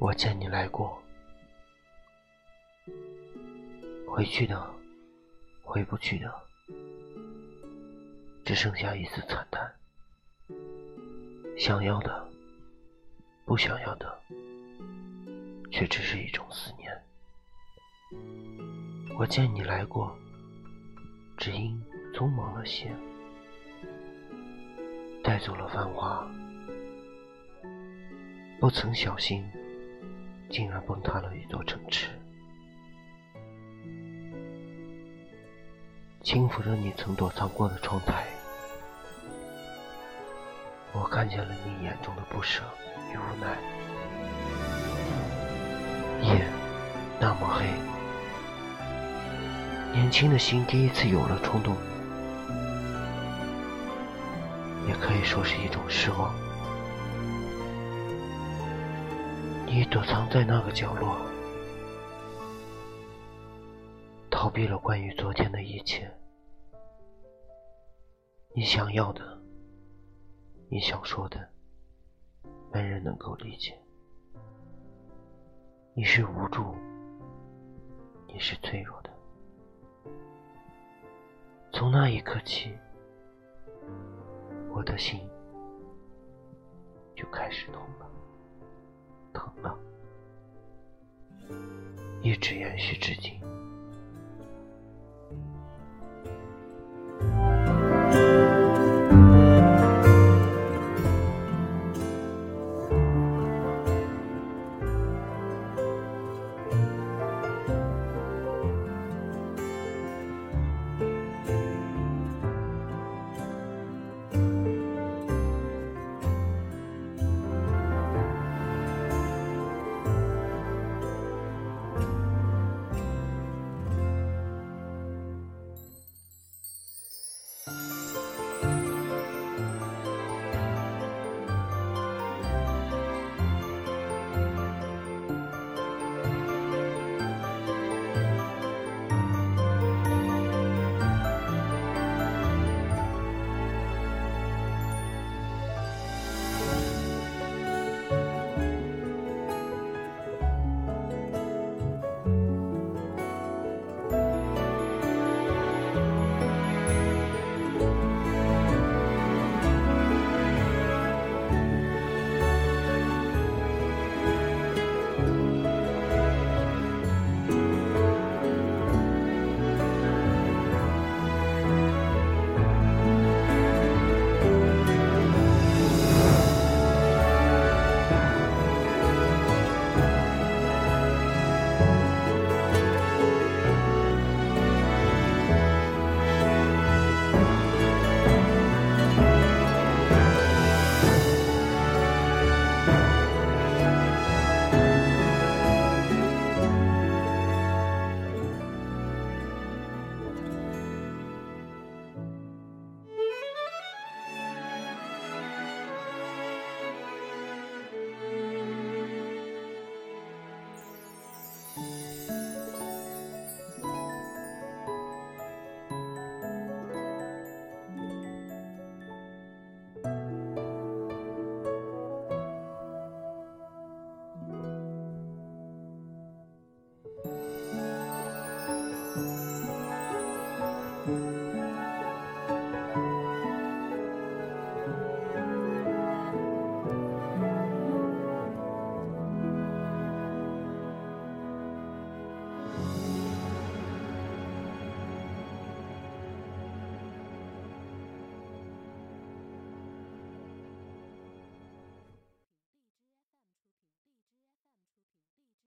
我见你来过，回去的，回不去的，只剩下一丝惨淡。想要的，不想要的，却只是一种思念。我见你来过，只因匆忙了些，带走了繁华，不曾小心。竟然崩塌了一座城池，轻抚着你曾躲藏过的窗台，我看见了你眼中的不舍与无奈。夜那么黑，年轻的心第一次有了冲动，也可以说是一种失望。你躲藏在那个角落，逃避了关于昨天的一切。你想要的，你想说的，没人能够理解。你是无助，你是脆弱的。从那一刻起，我的心就开始痛了。一直延续至今。